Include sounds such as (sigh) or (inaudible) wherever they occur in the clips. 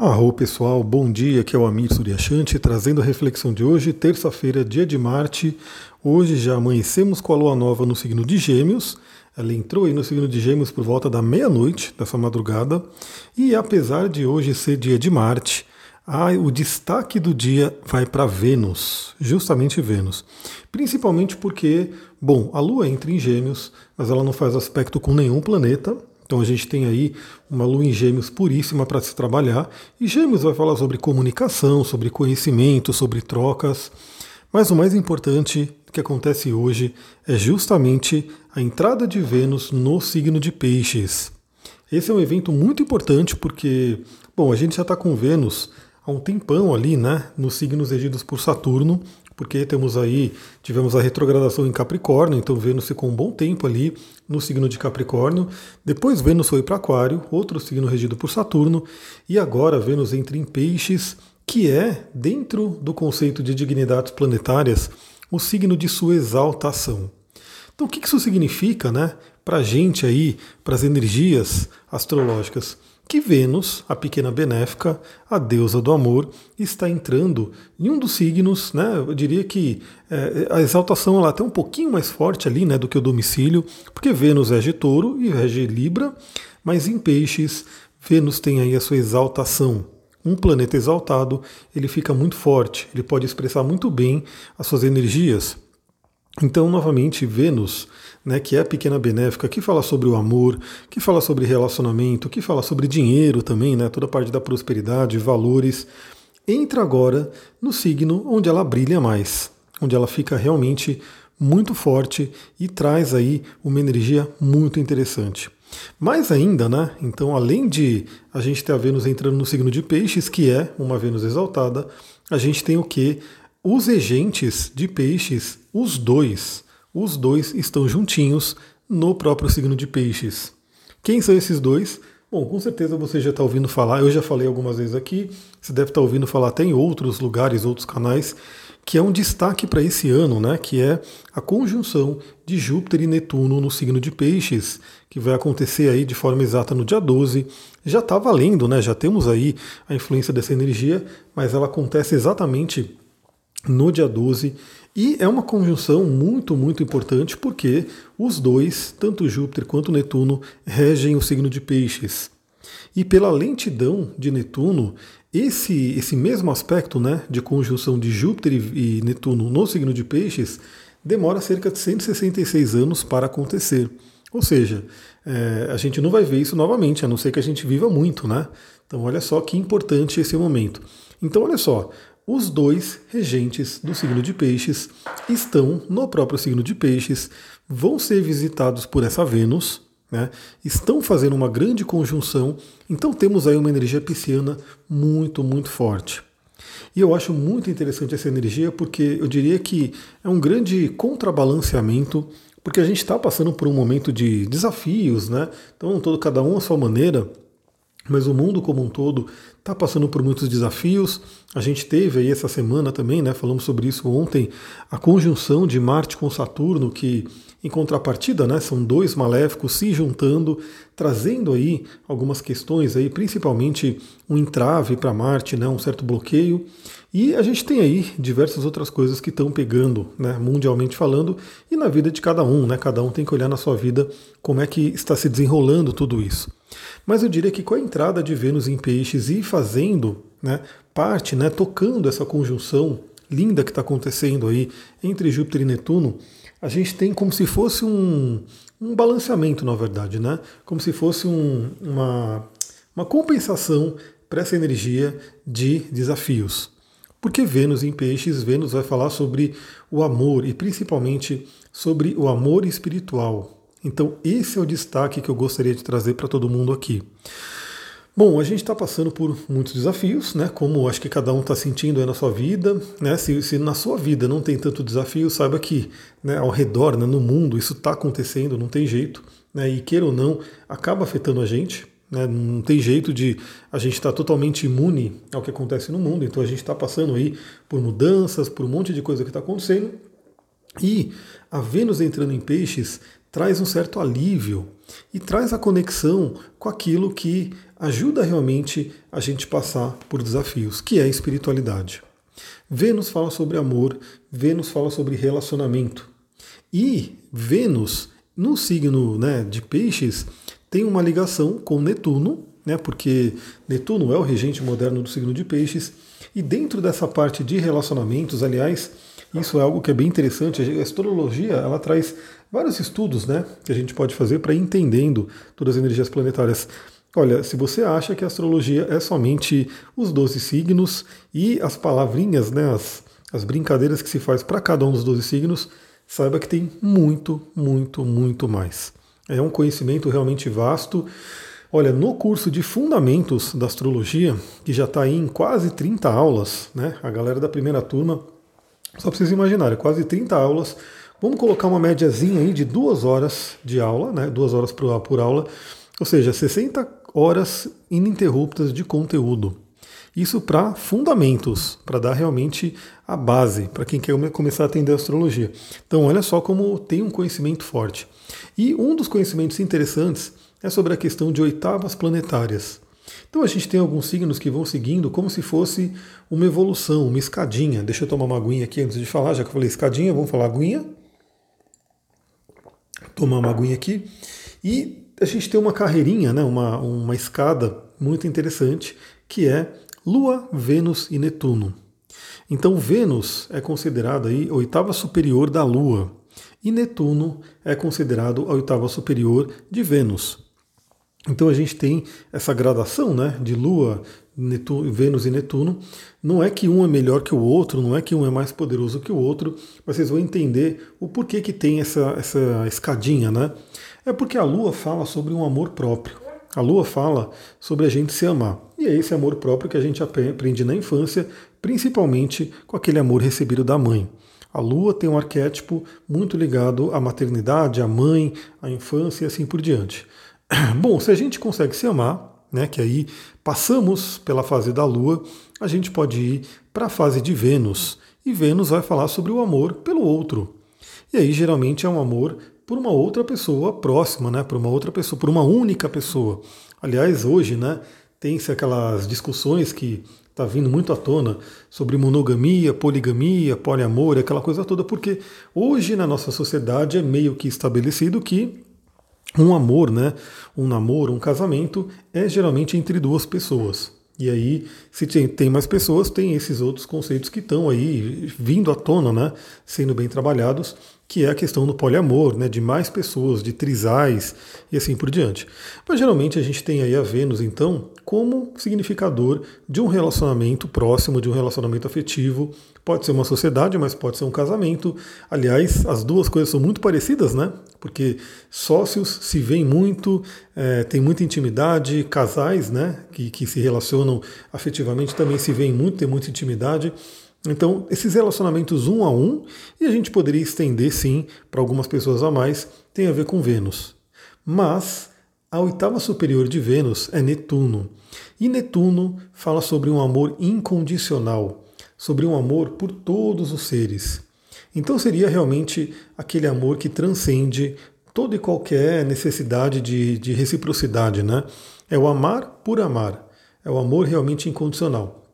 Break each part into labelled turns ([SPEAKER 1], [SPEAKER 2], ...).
[SPEAKER 1] Arro pessoal, bom dia, aqui é o Amir Suryashanti trazendo a reflexão de hoje, terça-feira, dia de Marte. Hoje já amanhecemos com a lua nova no signo de Gêmeos. Ela entrou aí no signo de Gêmeos por volta da meia-noite dessa madrugada. E apesar de hoje ser dia de Marte, ah, o destaque do dia vai para Vênus, justamente Vênus. Principalmente porque, bom, a Lua entra em Gêmeos, mas ela não faz aspecto com nenhum planeta, então a gente tem aí uma lua em gêmeos puríssima para se trabalhar. E gêmeos vai falar sobre comunicação, sobre conhecimento, sobre trocas. Mas o mais importante que acontece hoje é justamente a entrada de Vênus no signo de Peixes. Esse é um evento muito importante porque, bom, a gente já está com Vênus há um tempão ali, né, nos signos regidos por Saturno, porque temos aí, tivemos a retrogradação em Capricórnio, então Vênus ficou um bom tempo ali no signo de Capricórnio. Depois Vênus foi para Aquário, outro signo regido por Saturno, e agora Vênus entra em Peixes, que é, dentro do conceito de dignidades planetárias, o signo de sua exaltação. Então o que isso significa, né, para a gente aí, para as energias astrológicas? Que Vênus, a pequena benéfica, a deusa do amor, está entrando em um dos signos, né? Eu diria que é, a exaltação ela é até um pouquinho mais forte ali, né, do que o domicílio, porque Vênus rege touro e rege Libra, mas em peixes, Vênus tem aí a sua exaltação. Um planeta exaltado, ele fica muito forte, ele pode expressar muito bem as suas energias. Então, novamente, Vênus né, que é a pequena benéfica, que fala sobre o amor, que fala sobre relacionamento, que fala sobre dinheiro também, né, toda a parte da prosperidade, valores, entra agora no signo onde ela brilha mais, onde ela fica realmente muito forte e traz aí uma energia muito interessante. Mais ainda, né? Então, além de a gente ter a Vênus entrando no signo de Peixes, que é uma Vênus exaltada, a gente tem o que? Os regentes de Peixes, os dois, os dois estão juntinhos no próprio signo de Peixes. Quem são esses dois? Bom, com certeza você já está ouvindo falar, eu já falei algumas vezes aqui, você deve estar tá ouvindo falar até em outros lugares, outros canais, que é um destaque para esse ano, né? Que é a conjunção de Júpiter e Netuno no signo de Peixes, que vai acontecer aí de forma exata no dia 12. Já está valendo, né? Já temos aí a influência dessa energia, mas ela acontece exatamente no dia 12 e é uma conjunção muito, muito importante porque os dois, tanto Júpiter quanto Netuno, regem o signo de Peixes. E pela lentidão de Netuno, esse, esse mesmo aspecto né, de conjunção de Júpiter e Netuno no signo de Peixes demora cerca de 166 anos para acontecer. Ou seja, é, a gente não vai ver isso novamente, a não ser que a gente viva muito, né? Então, olha só que importante esse momento. Então, olha só, os dois regentes do signo de Peixes estão no próprio signo de Peixes, vão ser visitados por essa Vênus, né? estão fazendo uma grande conjunção, então temos aí uma energia pisciana muito, muito forte. E eu acho muito interessante essa energia porque eu diria que é um grande contrabalanceamento, porque a gente está passando por um momento de desafios, né? Então, todo, cada um à sua maneira, mas o mundo como um todo está passando por muitos desafios. A gente teve aí essa semana também, né, falamos sobre isso ontem, a conjunção de Marte com Saturno, que em contrapartida, né, são dois maléficos se juntando, trazendo aí algumas questões aí, principalmente um entrave para Marte, né, um certo bloqueio. E a gente tem aí diversas outras coisas que estão pegando, né, mundialmente falando, e na vida de cada um, né? Cada um tem que olhar na sua vida como é que está se desenrolando tudo isso. Mas eu diria que com a entrada de Vênus em Peixes e fazendo né, parte, né, tocando essa conjunção linda que está acontecendo aí entre Júpiter e Netuno, a gente tem como se fosse um, um balanceamento, na verdade, né? Como se fosse um, uma, uma compensação para essa energia de desafios. Porque Vênus em Peixes, Vênus vai falar sobre o amor e principalmente sobre o amor espiritual, então, esse é o destaque que eu gostaria de trazer para todo mundo aqui. Bom, a gente está passando por muitos desafios, né? Como acho que cada um está sentindo aí na sua vida, né? Se, se, na sua vida não tem tanto desafio, saiba que né, ao redor, né, no mundo, isso está acontecendo, não tem jeito, né? E queira ou não, acaba afetando a gente. Né? Não tem jeito de a gente estar tá totalmente imune ao que acontece no mundo. Então a gente está passando aí por mudanças, por um monte de coisa que está acontecendo. E a Vênus entrando em peixes traz um certo alívio e traz a conexão com aquilo que ajuda realmente a gente passar por desafios, que é a espiritualidade. Vênus fala sobre amor, Vênus fala sobre relacionamento. E Vênus, no signo né, de Peixes, tem uma ligação com Netuno, né, porque Netuno é o regente moderno do signo de Peixes, e dentro dessa parte de relacionamentos, aliás, isso é algo que é bem interessante. A astrologia ela traz vários estudos né, que a gente pode fazer para ir entendendo todas as energias planetárias. Olha, se você acha que a astrologia é somente os 12 signos e as palavrinhas, né, as, as brincadeiras que se faz para cada um dos 12 signos, saiba que tem muito, muito, muito mais. É um conhecimento realmente vasto. Olha, no curso de Fundamentos da Astrologia, que já está em quase 30 aulas, né? A galera da primeira turma, só para vocês imaginarem, quase 30 aulas. Vamos colocar uma médiazinha aí de duas horas de aula, né? Duas horas por, por aula, ou seja, 60 horas ininterruptas de conteúdo. Isso para fundamentos, para dar realmente a base para quem quer começar a atender a astrologia. Então, olha só como tem um conhecimento forte. E um dos conhecimentos interessantes é sobre a questão de oitavas planetárias. Então a gente tem alguns signos que vão seguindo como se fosse uma evolução, uma escadinha. Deixa eu tomar uma aguinha aqui antes de falar, já que eu falei escadinha, vamos falar aguinha. Tomar uma aguinha aqui. E a gente tem uma carreirinha, né, uma, uma escada muito interessante, que é Lua, Vênus e Netuno. Então Vênus é considerada aí oitava superior da Lua e Netuno é considerado a oitava superior de Vênus. Então a gente tem essa gradação né, de Lua, Netuno, Vênus e Netuno. Não é que um é melhor que o outro, não é que um é mais poderoso que o outro, mas vocês vão entender o porquê que tem essa, essa escadinha, né? É porque a Lua fala sobre um amor próprio. A Lua fala sobre a gente se amar. E é esse amor próprio que a gente aprende na infância, principalmente com aquele amor recebido da mãe. A Lua tem um arquétipo muito ligado à maternidade, à mãe, à infância e assim por diante. (clears throat) Bom, se a gente consegue se amar, né, que aí passamos pela fase da Lua, a gente pode ir para a fase de Vênus. E Vênus vai falar sobre o amor pelo outro. E aí geralmente é um amor por uma outra pessoa próxima, né? Por uma outra pessoa, por uma única pessoa. Aliás, hoje, né? Tem-se aquelas discussões que está vindo muito à tona sobre monogamia, poligamia, poliamor, aquela coisa toda, porque hoje na nossa sociedade é meio que estabelecido que um amor, né, um namoro, um casamento é geralmente entre duas pessoas. E aí, se tem mais pessoas, tem esses outros conceitos que estão aí vindo à tona, né, sendo bem trabalhados, que é a questão do poliamor, né, de mais pessoas, de trisais e assim por diante. Mas geralmente a gente tem aí a Vênus, então, como significador de um relacionamento próximo, de um relacionamento afetivo. Pode ser uma sociedade, mas pode ser um casamento. Aliás, as duas coisas são muito parecidas, né? Porque sócios se veem muito, é, tem muita intimidade, casais, né, que, que se relacionam afetivamente também se veem muito, tem muita intimidade. Então, esses relacionamentos um a um, e a gente poderia estender sim para algumas pessoas a mais, tem a ver com Vênus. Mas a oitava superior de Vênus é Netuno. E Netuno fala sobre um amor incondicional, sobre um amor por todos os seres. Então seria realmente aquele amor que transcende toda e qualquer necessidade de, de reciprocidade, né? É o amar por amar. É o amor realmente incondicional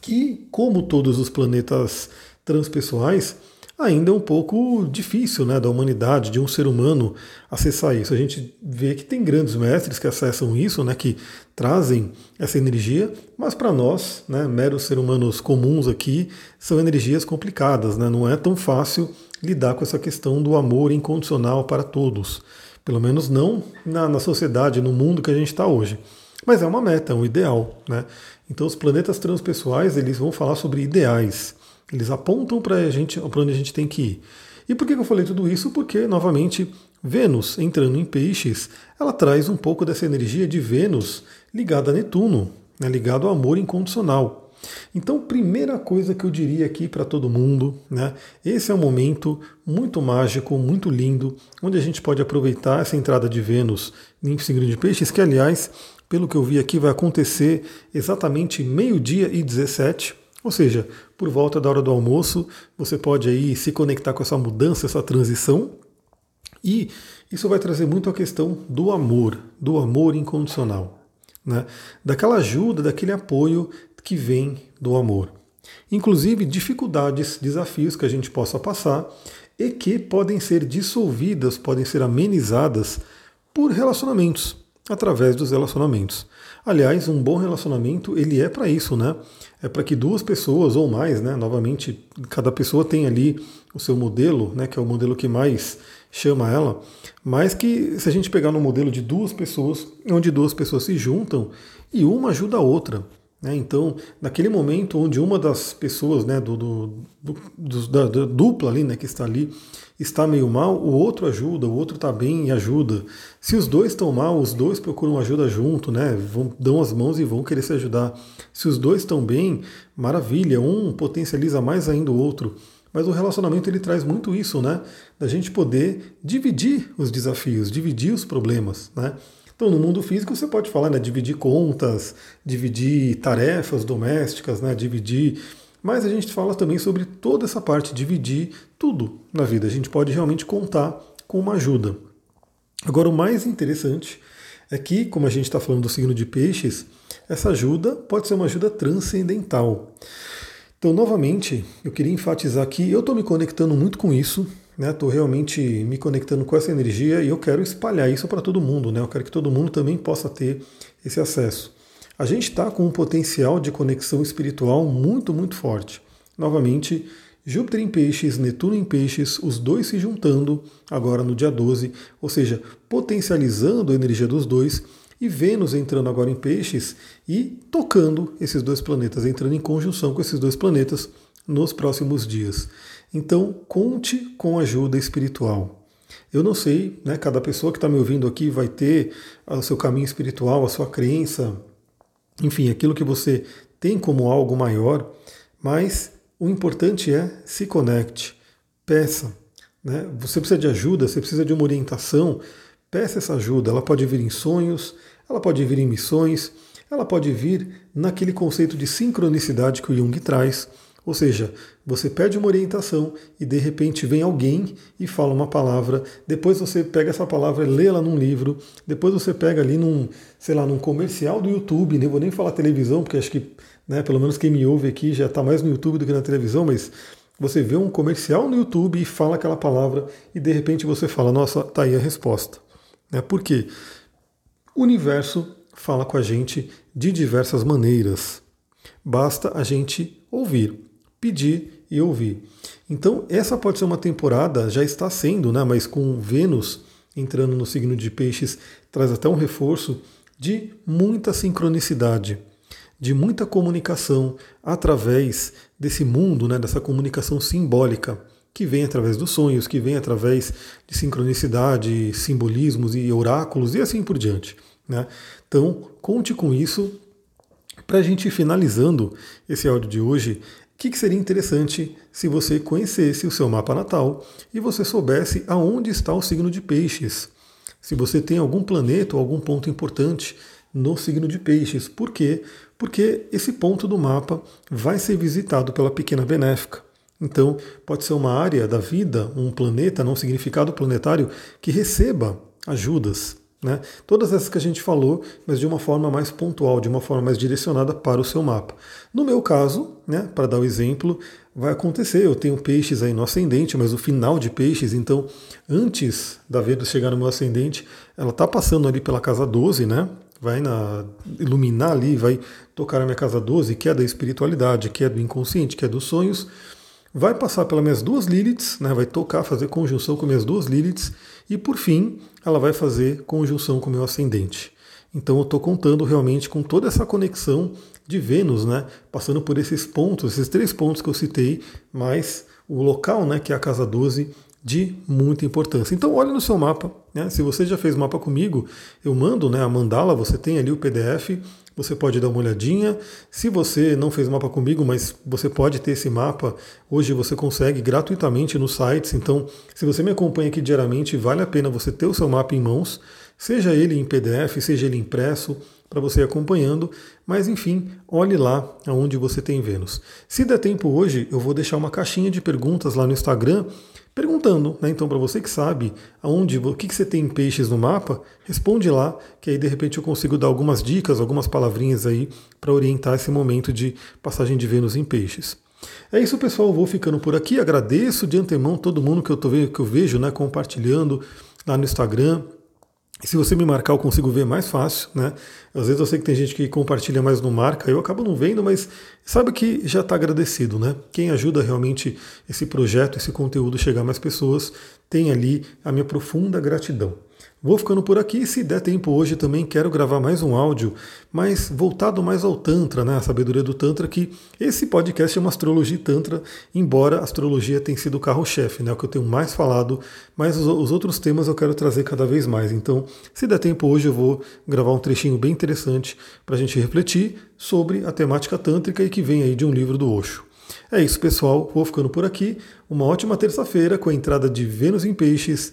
[SPEAKER 1] que, como todos os planetas transpessoais, ainda é um pouco difícil né, da humanidade, de um ser humano acessar isso. A gente vê que tem grandes mestres que acessam isso, né, que trazem essa energia, mas para nós, né, meros seres humanos comuns aqui, são energias complicadas. Né, não é tão fácil lidar com essa questão do amor incondicional para todos. Pelo menos não na, na sociedade, no mundo que a gente está hoje. Mas é uma meta, é um ideal. Né? Então os planetas transpessoais eles vão falar sobre ideais. Eles apontam para gente para onde a gente tem que ir. E por que eu falei tudo isso? Porque, novamente, Vênus entrando em peixes, ela traz um pouco dessa energia de Vênus ligada a Netuno, né, ligado ao amor incondicional. Então, primeira coisa que eu diria aqui para todo mundo, né, esse é um momento muito mágico, muito lindo, onde a gente pode aproveitar essa entrada de Vênus em signo de peixes, que aliás pelo que eu vi aqui, vai acontecer exatamente meio-dia e 17, ou seja, por volta da hora do almoço, você pode aí se conectar com essa mudança, essa transição, e isso vai trazer muito a questão do amor, do amor incondicional. né? daquela ajuda, daquele apoio que vem do amor. Inclusive dificuldades, desafios que a gente possa passar e que podem ser dissolvidas, podem ser amenizadas por relacionamentos, através dos relacionamentos. Aliás, um bom relacionamento, ele é para isso, né? É para que duas pessoas ou mais, né? Novamente, cada pessoa tem ali o seu modelo, né? Que é o modelo que mais chama ela. Mas que se a gente pegar no modelo de duas pessoas, onde duas pessoas se juntam e uma ajuda a outra. Né? Então, naquele momento onde uma das pessoas né, do, do, do da, da, dupla ali, né, que está ali, está meio mal, o outro ajuda, o outro está bem e ajuda. Se os dois estão mal, os dois procuram ajuda junto, né? Vão, dão as mãos e vão querer se ajudar. Se os dois estão bem, maravilha, um potencializa mais ainda o outro. Mas o relacionamento ele traz muito isso, né? Da gente poder dividir os desafios, dividir os problemas, né? Então, no mundo físico, você pode falar, né, dividir contas, dividir tarefas domésticas, né, dividir. Mas a gente fala também sobre toda essa parte, dividir tudo na vida. A gente pode realmente contar com uma ajuda. Agora, o mais interessante é que, como a gente está falando do signo de peixes, essa ajuda pode ser uma ajuda transcendental. Então, novamente, eu queria enfatizar que eu estou me conectando muito com isso, Estou né, realmente me conectando com essa energia e eu quero espalhar isso para todo mundo. Né? Eu quero que todo mundo também possa ter esse acesso. A gente está com um potencial de conexão espiritual muito, muito forte. Novamente, Júpiter em Peixes, Netuno em Peixes, os dois se juntando agora no dia 12, ou seja, potencializando a energia dos dois, e Vênus entrando agora em Peixes e tocando esses dois planetas, entrando em conjunção com esses dois planetas nos próximos dias. Então, conte com ajuda espiritual. Eu não sei, né, cada pessoa que está me ouvindo aqui vai ter o seu caminho espiritual, a sua crença, enfim, aquilo que você tem como algo maior, mas o importante é se conecte, peça. Né? Você precisa de ajuda, você precisa de uma orientação, peça essa ajuda. Ela pode vir em sonhos, ela pode vir em missões, ela pode vir naquele conceito de sincronicidade que o Jung traz. Ou seja, você pede uma orientação e de repente vem alguém e fala uma palavra, depois você pega essa palavra e lê ela num livro, depois você pega ali num, sei lá, num comercial do YouTube, nem vou nem falar televisão, porque acho que, né, pelo menos quem me ouve aqui já está mais no YouTube do que na televisão, mas você vê um comercial no YouTube e fala aquela palavra e de repente você fala, nossa, tá aí a resposta. Né? Por quê? O universo fala com a gente de diversas maneiras. Basta a gente ouvir pedir e ouvir. Então, essa pode ser uma temporada, já está sendo, né, mas com Vênus entrando no signo de Peixes, traz até um reforço de muita sincronicidade, de muita comunicação através desse mundo, né, dessa comunicação simbólica, que vem através dos sonhos, que vem através de sincronicidade, simbolismos e oráculos e assim por diante. Né? Então, conte com isso. Para a gente ir finalizando esse áudio de hoje, que, que seria interessante se você conhecesse o seu mapa natal e você soubesse aonde está o signo de peixes. Se você tem algum planeta ou algum ponto importante no signo de peixes. Por quê? Porque esse ponto do mapa vai ser visitado pela pequena benéfica. Então, pode ser uma área da vida, um planeta, não significado planetário, que receba ajudas, né? Todas essas que a gente falou, mas de uma forma mais pontual, de uma forma mais direcionada para o seu mapa. No meu caso, né, para dar o exemplo, vai acontecer. Eu tenho peixes aí no ascendente, mas o final de peixes, então antes da Vênus chegar no meu ascendente, ela está passando ali pela casa 12, né? Vai na, iluminar ali, vai tocar a minha casa 12, que é da espiritualidade, que é do inconsciente, que é dos sonhos. Vai passar pelas minhas duas Liliths, né? vai tocar, fazer conjunção com minhas duas Liliths e por fim, ela vai fazer conjunção com o meu ascendente. Então eu estou contando realmente com toda essa conexão de Vênus, né? Passando por esses pontos, esses três pontos que eu citei, mais o local, né, que é a casa 12, de muita importância. Então olhe no seu mapa, né? Se você já fez mapa comigo, eu mando né, a mandala, você tem ali o PDF, você pode dar uma olhadinha. Se você não fez mapa comigo, mas você pode ter esse mapa, hoje você consegue gratuitamente nos sites. Então, se você me acompanha aqui diariamente, vale a pena você ter o seu mapa em mãos, seja ele em PDF, seja ele impresso, para você ir acompanhando. Mas enfim, olhe lá aonde você tem Vênus. Se der tempo hoje, eu vou deixar uma caixinha de perguntas lá no Instagram perguntando, né? Então, para você que sabe aonde, o que, que você tem em peixes no mapa, responde lá, que aí de repente eu consigo dar algumas dicas, algumas palavrinhas aí para orientar esse momento de passagem de Vênus em peixes. É isso, pessoal. vou ficando por aqui. Agradeço de antemão todo mundo que eu, tô, que eu vejo né, compartilhando lá no Instagram. Se você me marcar, eu consigo ver mais fácil, né? Às vezes eu sei que tem gente que compartilha mais no marca, eu acabo não vendo, mas sabe que já está agradecido, né? Quem ajuda realmente esse projeto, esse conteúdo chegar a mais pessoas, tem ali a minha profunda gratidão. Vou ficando por aqui. Se der tempo hoje também quero gravar mais um áudio, mas voltado mais ao Tantra, né? A sabedoria do Tantra, que esse podcast é uma astrologia Tantra, embora a astrologia tenha sido o carro-chefe, né? O que eu tenho mais falado, mas os, os outros temas eu quero trazer cada vez mais. Então, se der tempo hoje, eu vou gravar um trechinho bem interessante para a gente refletir sobre a temática tântrica e que vem aí de um livro do Osho. É isso, pessoal. Vou ficando por aqui. Uma ótima terça-feira com a entrada de Vênus em Peixes.